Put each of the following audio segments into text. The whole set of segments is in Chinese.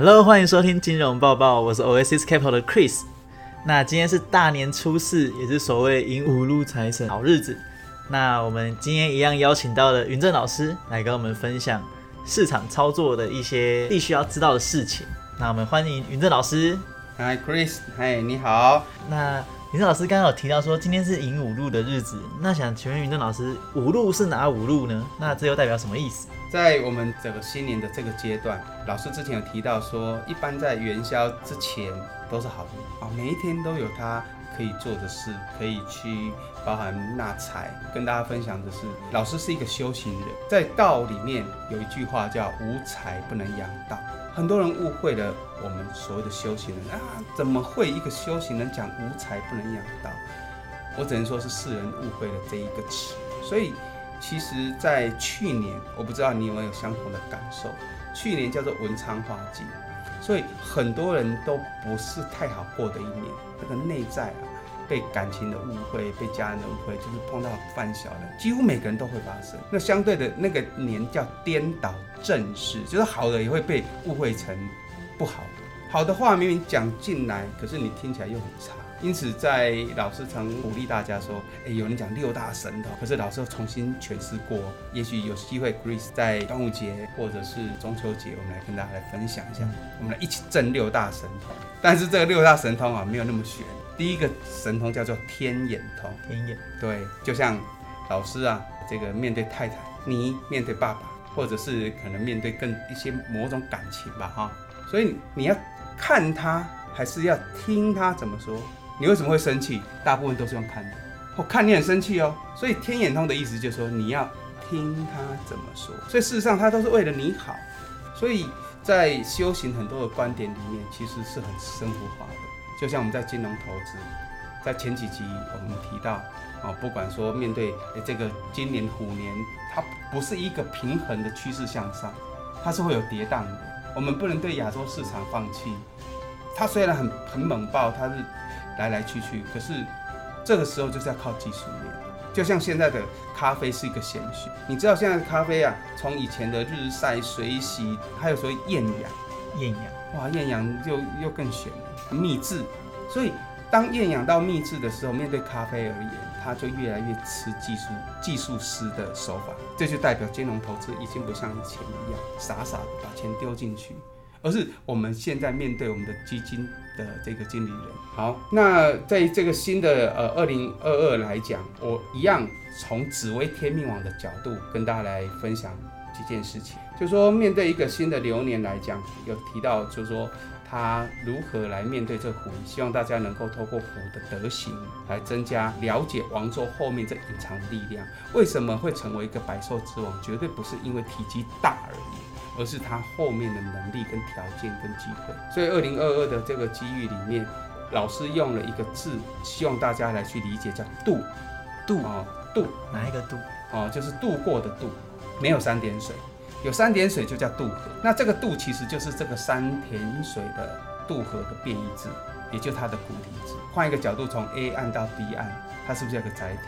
Hello，欢迎收听金融报报，我是 Oasis Capital 的 Chris。那今天是大年初四，也是所谓迎五路财神好日子。那我们今天一样邀请到了云正老师来跟我们分享市场操作的一些必须要知道的事情。那我们欢迎云正老师。Hi Chris，嗨，你好。那云正老师刚刚有提到说今天是迎五路的日子，那想请问云正老师，五路是哪五路呢？那这又代表什么意思？在我们整个新年的这个阶段，老师之前有提到说，一般在元宵之前都是好日啊，每一天都有他可以做的事，可以去包含纳财。跟大家分享的是，老师是一个修行人，在道里面有一句话叫“无财不能养道”，很多人误会了我们所谓的修行人啊，怎么会一个修行人讲无财不能养道？我只能说是世人误会了这一个词，所以。其实，在去年，我不知道你有没有相同的感受。去年叫做文昌化忌，所以很多人都不是太好过的一年。这个内在啊，被感情的误会，被家人的误会，就是碰到犯小的，几乎每个人都会发生。那相对的那个年叫颠倒正事，就是好的也会被误会成不好的。好的话明明讲进来，可是你听起来又很差。因此，在老师常鼓励大家说：“哎，有人讲六大神童，可是老师又重新诠释过。也许有机会，Chris 在端午节或者是中秋节，我们来跟大家来分享一下，我们来一起证六大神通。但是这个六大神通啊，没有那么玄。第一个神通叫做天眼通，天眼对，就像老师啊，这个面对太太，你面对爸爸，或者是可能面对更一些某种感情吧，哈。所以你要看他，还是要听他怎么说？”你为什么会生气？大部分都是用看的。我看你很生气哦，所以天眼通的意思就是说你要听他怎么说。所以事实上他都是为了你好。所以在修行很多的观点里面，其实是很生活化的。就像我们在金融投资，在前几集我们提到啊，不管说面对这个今年虎年，它不是一个平衡的趋势向上，它是会有跌宕的。我们不能对亚洲市场放弃。它虽然很很猛爆，它是。来来去去，可是这个时候就是要靠技术面，就像现在的咖啡是一个显学。你知道现在的咖啡啊，从以前的日晒水洗，还有所谓厌氧，厌氧，哇，厌氧又又更玄了，秘制。所以当厌氧到秘制的时候，面对咖啡而言，它就越来越吃技术技术师的手法。这就代表金融投资已经不像以前一样傻傻的把钱丢进去。而是我们现在面对我们的基金的这个经理人。好，那在这个新的呃二零二二来讲，我一样从紫微天命网的角度跟大家来分享几件事情。就说面对一个新的流年来讲，有提到就是说他如何来面对这虎，希望大家能够透过虎的德行来增加了解王座后面这隐藏的力量。为什么会成为一个百兽之王？绝对不是因为体积大而已。而是他后面的能力跟条件跟机会，所以二零二二的这个机遇里面，老师用了一个字，希望大家来去理解，叫渡，渡啊渡，哪一个渡？哦，就是渡过的渡，没有三点水，有三点水就叫渡河。那这个渡其实就是这个山田水的渡河的变异字，也就它的古体字。换一个角度，从 A 岸到 B 岸，它是不是有个载体？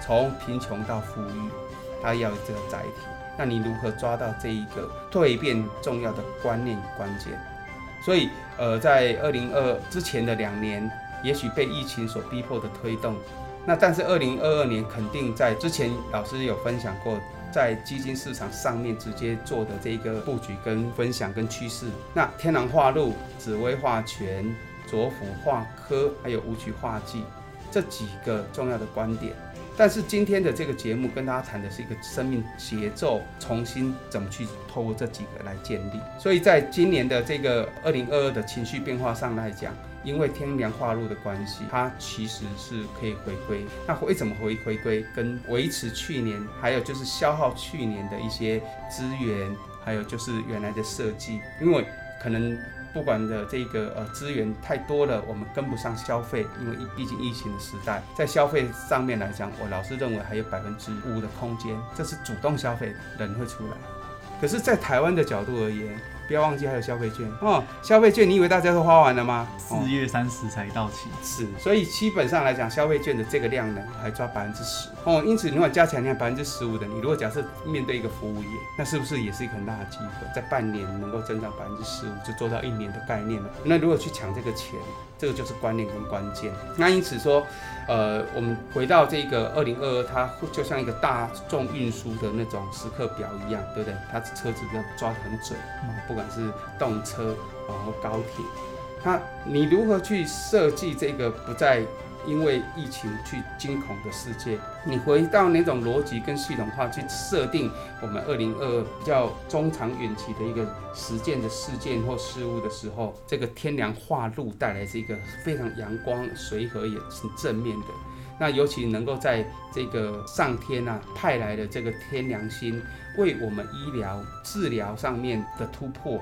从贫穷到富裕，它要这个载体。那你如何抓到这一个蜕变重要的观念与关键？所以，呃，在二零二之前的两年，也许被疫情所逼迫的推动，那但是二零二二年肯定在之前老师有分享过，在基金市场上面直接做的这个布局跟分享跟趋势。那天狼化禄、紫薇化权、左辅化科，还有武曲化忌这几个重要的观点。但是今天的这个节目跟大家谈的是一个生命节奏重新怎么去透过这几个来建立。所以在今年的这个二零二二的情绪变化上来讲，因为天梁化禄的关系，它其实是可以回归。那会怎么回回归？跟维持去年，还有就是消耗去年的一些资源，还有就是原来的设计，因为可能。不管的这个呃资源太多了，我们跟不上消费，因为毕竟疫情的时代，在消费上面来讲，我老是认为还有百分之五的空间，这是主动消费的人会出来。可是，在台湾的角度而言，不要忘记还有消费券哦。消费券你以为大家都花完了吗？哦四月三十才到期。是，所以基本上来讲，消费券的这个量呢，还抓百分之十哦。因此，你如果加起来你看百分之十五的，你如果假设面对一个服务业，那是不是也是一个很大的机会，在半年能够增长百分之十五，就做到一年的概念了？那如果去抢这个钱，这个就是观念跟关键。那因此说，呃，我们回到这个二零二二，它就像一个大众运输的那种时刻表一样，对不对？它车子要抓得很准，啊不管是动车啊或高铁。那你如何去设计这个不再因为疫情去惊恐的世界？你回到那种逻辑跟系统化去设定我们二零二二比较中长远期的一个实践的事件或事物的时候，这个天凉化禄带来是一个非常阳光、随和也是正面的。那尤其能够在这个上天啊派来的这个天良心，为我们医疗治疗上面的突破，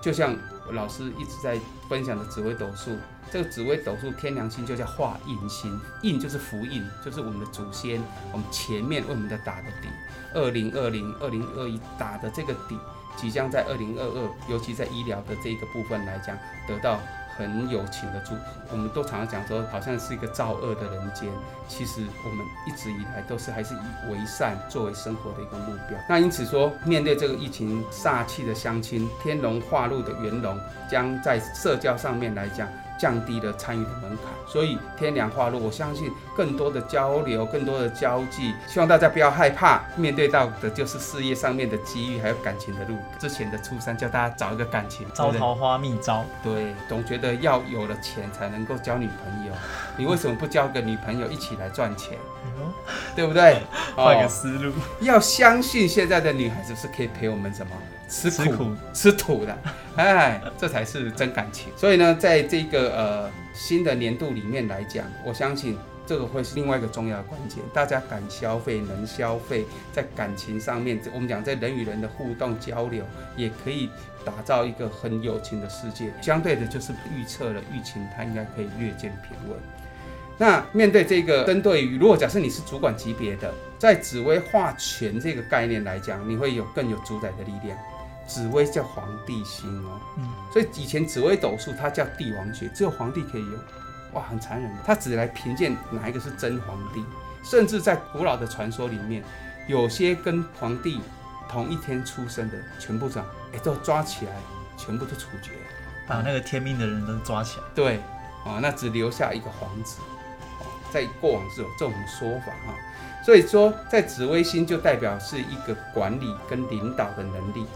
就像老师一直在分享的紫微斗数，这个紫微斗数天梁星就叫化印星，印就是福印，就是我们的祖先，我们前面为我们的打的底，二零二零、二零二一打的这个底，即将在二零二二，尤其在医疗的这个部分来讲，得到很有情的祝福。我们都常常讲说，好像是一个造恶的人间，其实我们一直以来都是还是以为善作为生活的一个目标。那因此说，面对这个疫情煞气的相亲，天龙化禄的元龙，将在社交上面来讲。降低了参与的门槛，所以天凉化禄，我相信更多的交流，更多的交际，希望大家不要害怕，面对到的就是事业上面的机遇，还有感情的路。之前的初三教大家找一个感情，招桃花秘招，对，总觉得要有了钱才能够交女朋友，你为什么不交个女朋友一起来赚钱？对不对？换个思路，要相信现在的女孩子是可以陪我们什么吃苦吃土的，哎，这才是真感情。所以呢，在这个呃新的年度里面来讲，我相信这个会是另外一个重要的关键。大家敢消费，能消费，在感情上面，我们讲在人与人的互动交流，也可以打造一个很友情的世界。相对的，就是预测了疫情，它应该可以略见平稳。那面对这个，针对于如果假设你是主管级别的，在紫薇化权这个概念来讲，你会有更有主宰的力量。紫薇叫皇帝星哦，嗯，所以以前紫薇斗数它叫帝王学，只有皇帝可以用，哇，很残忍。它只来评鉴哪一个是真皇帝，甚至在古老的传说里面，有些跟皇帝同一天出生的全部长，哎，都抓起来，全部都处决，把那个天命的人都抓起来。对，啊，那只留下一个皇子。在过往是有这种说法哈，所以说在紫微星就代表是一个管理跟领导的能力。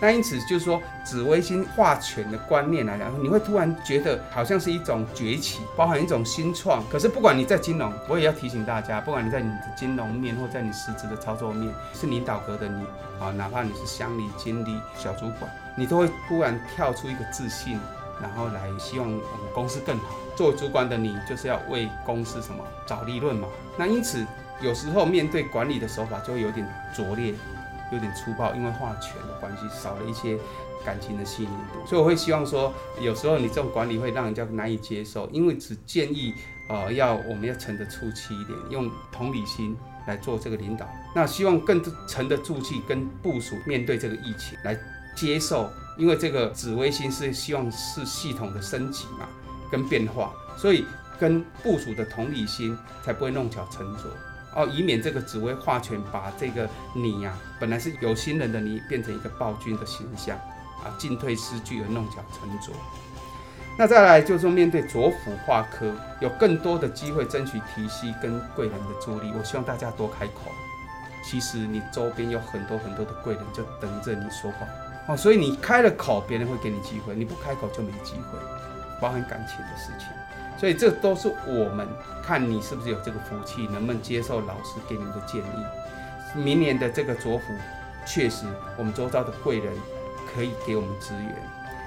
那因此就是说，紫微星化权的观念来讲，你会突然觉得好像是一种崛起，包含一种新创。可是不管你在金融，我也要提醒大家，不管你在你的金融面或在你实质的操作面，是领导格的你啊，哪怕你是乡里经理、小主管，你都会突然跳出一个自信，然后来希望我们公司更好。做主管的你，就是要为公司什么找利润嘛？那因此有时候面对管理的手法就会有点拙劣。有点粗暴，因为化权的关系，少了一些感情的细腻度，所以我会希望说，有时候你这种管理会让人家难以接受，因为只建议，呃，要我们要沉得住气一点，用同理心来做这个领导。那希望更沉得住气，跟部署面对这个疫情来接受，因为这个紫微星是希望是系统的升级嘛，跟变化，所以跟部署的同理心才不会弄巧成拙。哦，以免这个紫薇化权把这个你呀，本来是有心人的你，变成一个暴君的形象啊，进退失据而弄巧成拙。那再来就是说，面对左辅化科，有更多的机会争取提息跟贵人的助力。我希望大家多开口。其实你周边有很多很多的贵人就等着你说话哦，所以你开了口，别人会给你机会；你不开口就没机会，包含感情的事情。所以这都是我们看你是不是有这个福气，能不能接受老师给你们的建议。明年的这个左辅，确实我们周遭的贵人可以给我们支援，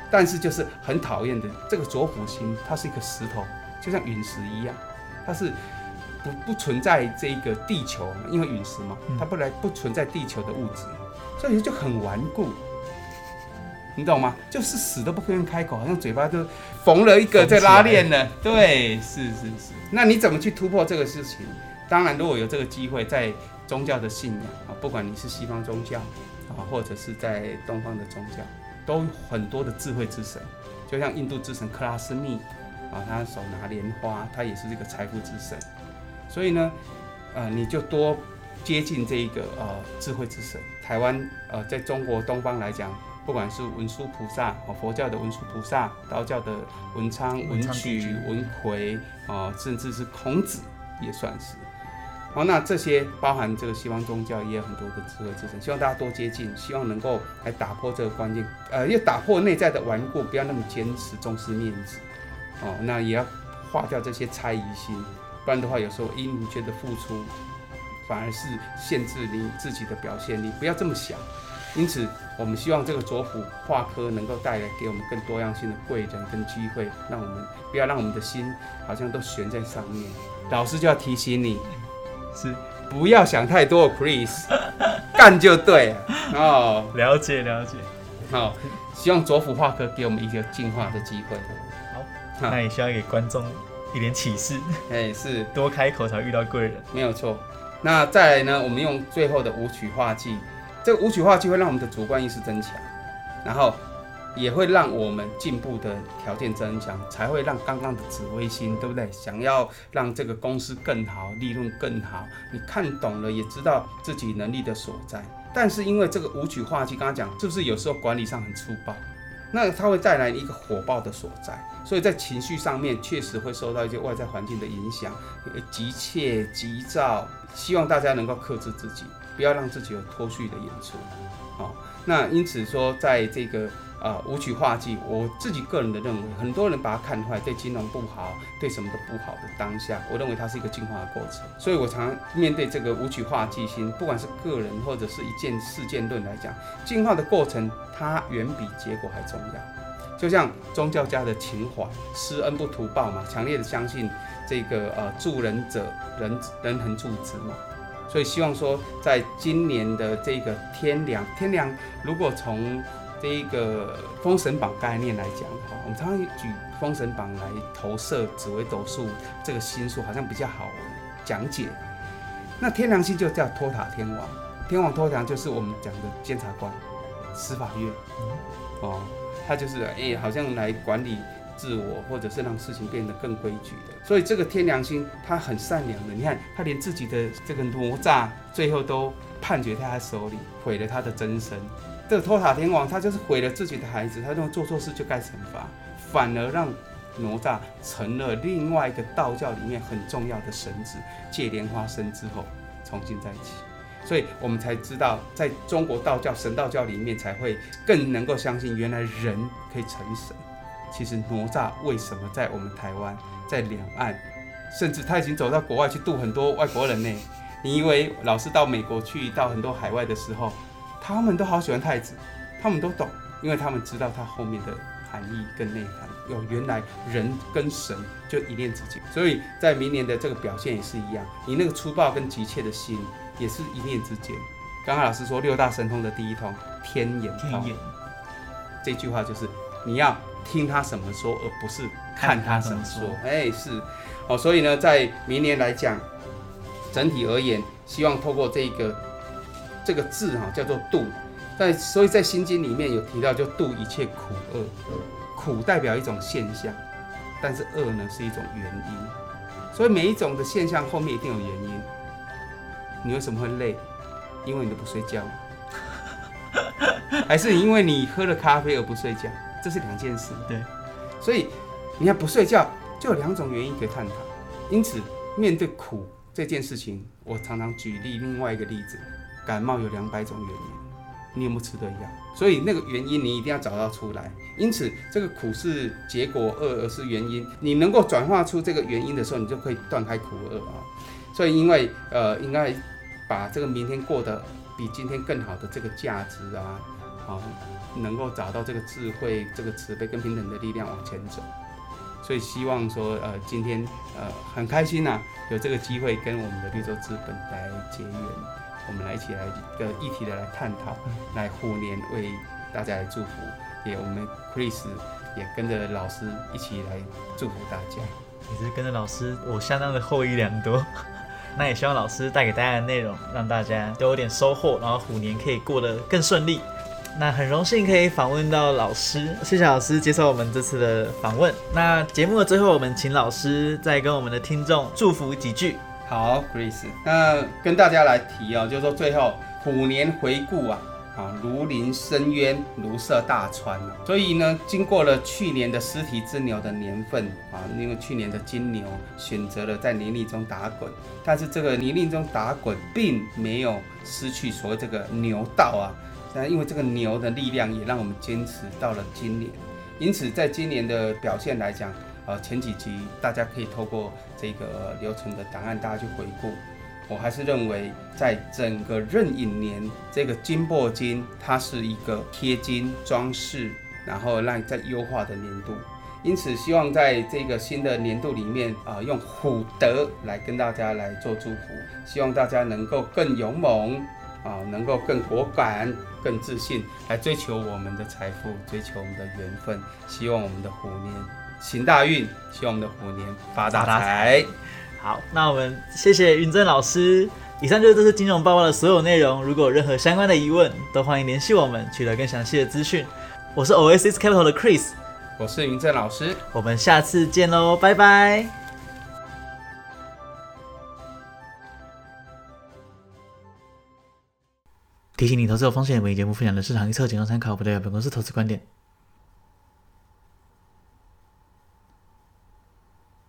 但是就是很讨厌的这个左辅星，它是一个石头，就像陨石一样，它是不不存在这个地球，因为陨石嘛，它不来不存在地球的物质，所以就很顽固。你懂吗？就是死都不可以开口，好像嘴巴都缝了一个在拉链了。对，是是是。那你怎么去突破这个事情？当然，如果有这个机会，在宗教的信仰啊，不管你是西方宗教啊，或者是在东方的宗教，都很多的智慧之神，就像印度之神克拉斯密啊，他手拿莲花，他也是这个财富之神。所以呢，呃，你就多接近这一个呃智慧之神。台湾呃，在中国东方来讲，不管是文殊菩萨哦，佛教的文殊菩萨，道教的文昌、文曲、文魁啊，甚至是孔子也算是。好，那这些包含这个西方宗教也有很多的智慧之神，希望大家多接近，希望能够来打破这个观念，呃，要打破内在的顽固，不要那么坚持重视面子，哦，那也要化掉这些猜疑心，不然的话，有时候因你觉得付出，反而是限制你自己的表现，你不要这么想。因此，我们希望这个左辅画科能够带来给我们更多样性的贵人跟机会，让我们不要让我们的心好像都悬在上面。老师就要提醒你。是，不要想太多，Chris，干就对了哦。了解了解，好，希望左辅画科给我们一个进化的机会。好，那也需要给观众一点启示。哎，是，多开口才遇到贵人，没有错。那再来呢？我们用最后的舞曲化剂，这个无曲化就会让我们的主观意识增强，然后。也会让我们进步的条件增强，才会让刚刚的紫微星，对不对？想要让这个公司更好，利润更好，你看懂了，也知道自己能力的所在。但是因为这个无曲化就，刚刚讲是不是有时候管理上很粗暴？那它会带来一个火爆的所在，所以在情绪上面确实会受到一些外在环境的影响，急切、急躁。希望大家能够克制自己，不要让自己有脱序的演出。好，那因此说，在这个。啊，舞曲化忌，我自己个人的认为，很多人把它看坏，对金融不好，对什么都不好的当下，我认为它是一个进化的过程。所以我常面对这个舞曲化忌心，不管是个人或者是一件事件论来讲，进化的过程它远比结果还重要。就像宗教家的情怀，施恩不图报嘛，强烈的相信这个呃助人者人人恒助之嘛。所以希望说，在今年的这个天凉，天凉如果从这一个封神榜概念来讲哈，我们常常举封神榜来投射紫微斗数这个星数，好像比较好讲解。那天梁星就叫托塔天王，天王托塔就是我们讲的监察官、司法院哦，他就是哎，好像来管理自我，或者是让事情变得更规矩的。所以这个天良星他很善良的，你看他连自己的这个哪吒最后都判决在他手里，毁了他的真身。这个托塔天王，他就是毁了自己的孩子，他认为做错事就该惩罚，反而让哪吒成了另外一个道教里面很重要的神子，借莲花生之后重新再起，所以我们才知道，在中国道教神道教里面才会更能够相信，原来人可以成神。其实哪吒为什么在我们台湾，在两岸，甚至他已经走到国外去度很多外国人呢？你以为老是到美国去，到很多海外的时候？他们都好喜欢太子，他们都懂，因为他们知道他后面的含义跟内涵。有原来人跟神就一念之间，所以在明年的这个表现也是一样，你那个粗暴跟急切的心也是一念之间。刚刚老师说六大神通的第一通天眼，天眼这句话就是你要听他什么说，而不是看他怎么说。哎，是哦，所以呢，在明年来讲，整体而言，希望透过这个。这个字哈叫做度，在所以在心经里面有提到，就度一切苦厄，苦代表一种现象，但是恶呢是一种原因，所以每一种的现象后面一定有原因。你为什么会累？因为你都不睡觉，还是因为你喝了咖啡而不睡觉？这是两件事。对，所以你要不睡觉，就有两种原因可以探讨。因此，面对苦这件事情，我常常举例另外一个例子。感冒有两百种原因，你有没有吃的药？所以那个原因你一定要找到出来。因此，这个苦是结果，恶而是原因。你能够转化出这个原因的时候，你就可以断开苦恶啊。所以，因为呃，应该把这个明天过得比今天更好的这个价值啊，好，能够找到这个智慧、这个慈悲跟平等的力量往前走。所以，希望说呃，今天呃很开心呐，有这个机会跟我们的绿洲资本来结缘。我们来一起来一个议题的来探讨，来虎年为大家来祝福，也我们 Chris 也跟着老师一起来祝福大家。也是跟着老师，我相当的获益良多。那也希望老师带给大家的内容，让大家都有点收获，然后虎年可以过得更顺利。那很荣幸可以访问到老师，谢谢老师接受我们这次的访问。那节目的最后，我们请老师再跟我们的听众祝福几句。好，Grace，那跟大家来提哦，就是说最后虎年回顾啊。啊，如临深渊，如涉大川所以呢，经过了去年的尸体之牛的年份啊，因为去年的金牛选择了在泥泞中打滚，但是这个泥泞中打滚并没有失去所谓这个牛道啊。那因为这个牛的力量也让我们坚持到了今年。因此，在今年的表现来讲，呃，前几集大家可以透过这个流程的档案，大家去回顾。我还是认为，在整个壬寅年，这个金箔金它是一个贴金装饰，然后让再优化的年度。因此，希望在这个新的年度里面啊，用虎德来跟大家来做祝福，希望大家能够更勇猛啊，能够更果敢、更自信，来追求我们的财富，追求我们的缘分。希望我们的虎年行大运，希望我们的虎年发大财。好，那我们谢谢云正老师。以上就是这次金融报告的所有内容。如果有任何相关的疑问，都欢迎联系我们，取得更详细的资讯。我是 Oasis Capital 的 Chris，我是云正老师，我们下次见喽，拜拜。提醒你，投资有风险，本节目分享的市场预测仅供参考，不代表本公司投资观点。